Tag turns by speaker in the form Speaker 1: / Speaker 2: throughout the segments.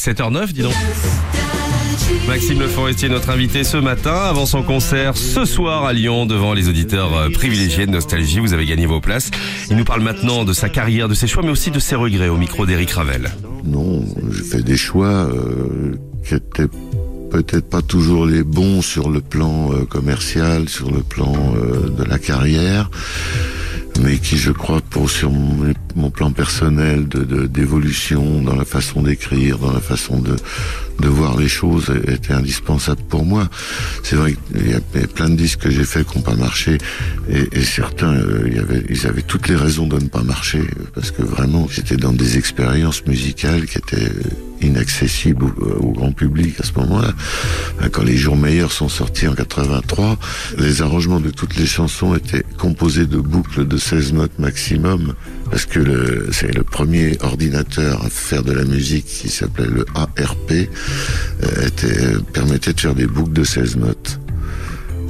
Speaker 1: 7h09, dis donc. Maxime Le Forestier, notre invité ce matin, avant son concert ce soir à Lyon, devant les auditeurs euh, privilégiés de Nostalgie. Vous avez gagné vos places. Il nous parle maintenant de sa carrière, de ses choix, mais aussi de ses regrets au micro d'Éric Ravel.
Speaker 2: Non, j'ai fait des choix euh, qui étaient peut-être pas toujours les bons sur le plan euh, commercial, sur le plan de la carrière, mais qui, je crois, pour sur mon, plan personnel de d'évolution dans la façon d'écrire, dans la façon de de voir les choses, étaient indispensables pour moi. C'est vrai qu'il y a plein de disques que j'ai faits qui n'ont pas marché, et, certains, euh, ils avaient toutes les raisons de ne pas marcher, parce que vraiment, j'étais dans des expériences musicales qui étaient inaccessibles au, au grand public à ce moment-là. Quand les jours meilleurs sont sortis en 83, les arrangements de toutes les chansons étaient composés de boucles de 16 notes maximum, parce que c'est le premier ordinateur à faire de la musique qui s'appelait le ARP, euh, était, permettait de faire des boucles de 16 notes.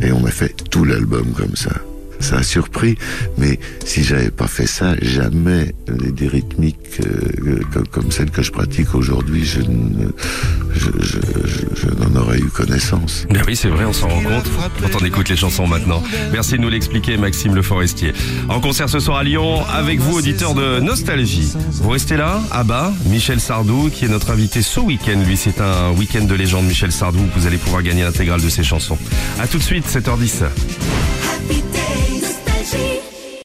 Speaker 2: Et on a fait tout l'album comme ça. Ça a surpris, mais si j'avais pas fait ça, jamais des, rythmiques euh, comme, comme celles que je pratique aujourd'hui, je n'en aurais eu connaissance.
Speaker 1: Ben oui, c'est vrai, on s'en rend compte quand on écoute les chansons maintenant. Merci de nous l'expliquer, Maxime Le Forestier. En concert ce soir à Lyon, avec vous, auditeurs de Nostalgie. Vous restez là, à bas, Michel Sardou, qui est notre invité ce week-end. Lui, c'est un week-end de légende, Michel Sardou. Vous allez pouvoir gagner l'intégrale de ses chansons. À tout de suite, 7h10.